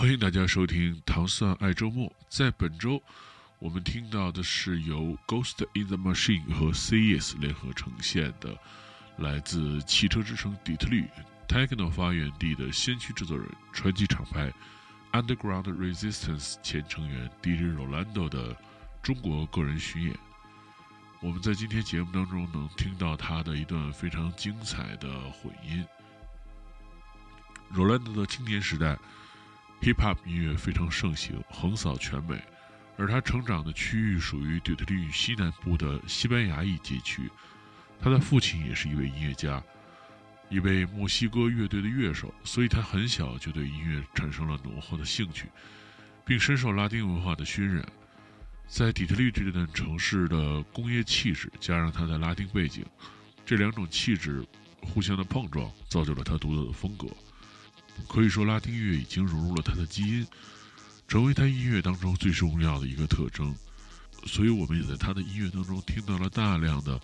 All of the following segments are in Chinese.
欢迎大家收听《糖蒜爱周末》。在本周，我们听到的是由 Ghost in the Machine 和 CS 联合呈现的，来自汽车之城底特律 Techno 发源地的先驱制作人、传奇厂牌 Underground Resistance 前成员 DJ Rolando 的中国个人巡演。我们在今天节目当中能听到他的一段非常精彩的混音。Rolando 的青年时代。Hip Hop 音乐非常盛行，横扫全美，而他成长的区域属于底特律西南部的西班牙裔街区。他的父亲也是一位音乐家，一位墨西哥乐队的乐手，所以他很小就对音乐产生了浓厚的兴趣，并深受拉丁文化的熏染。在底特律这段城市的工业气质，加上他的拉丁背景，这两种气质互相的碰撞，造就了他独特的风格。可以说，拉丁乐已经融入了他的基因，成为他音乐当中最重要的一个特征。所以，我们也在他的音乐当中听到了大量的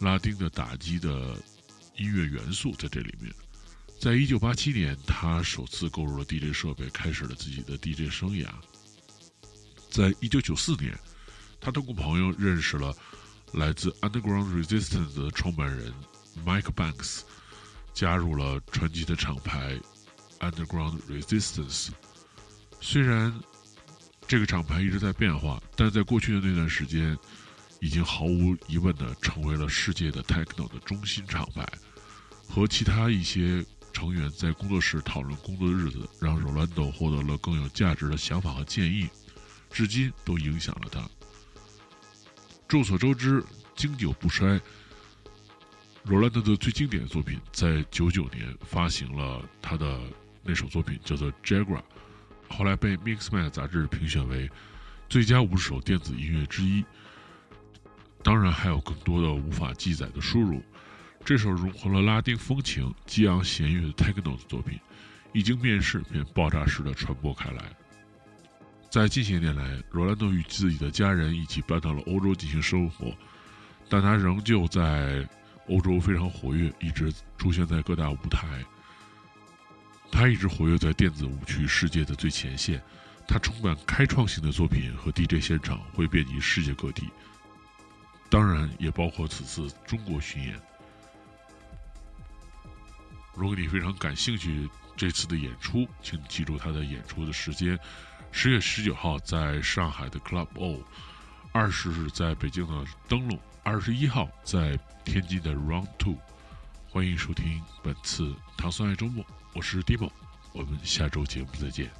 拉丁的打击的音乐元素在这里面。在一九八七年，他首次购入了 DJ 设备，开始了自己的 DJ 生涯。在一九九四年，他通过朋友认识了来自 Underground Resistance 的创办人 Mike Banks，加入了传奇的厂牌。Underground Resistance，虽然这个厂牌一直在变化，但在过去的那段时间，已经毫无疑问的成为了世界的 Techno 的中心厂牌。和其他一些成员在工作室讨论工作日子，让 Rolando 获得了更有价值的想法和建议，至今都影响了他。众所周知，经久不衰。Roland 的最经典的作品，在九九年发行了他的。那首作品叫做《Jaguar》，后来被《Mixman》杂志评选为最佳五十首电子音乐之一。当然，还有更多的无法记载的输入。这首融合了拉丁风情、激昂弦乐的 Techno 的作品，一经面世便爆炸式的传播开来。在近些年来，罗兰多与自己的家人一起搬到了欧洲进行生活，但他仍旧在欧洲非常活跃，一直出现在各大舞台。他一直活跃在电子舞曲世界的最前线，他充满开创性的作品和 DJ 现场会遍及世界各地，当然也包括此次中国巡演。如果你非常感兴趣这次的演出，请记住他的演出的时间：十月十九号在上海的 Club O，二十日在北京的灯笼，二十一号在天津的 Round Two。欢迎收听本次唐宋爱周末。我是 Dimo，我们下周节目再见。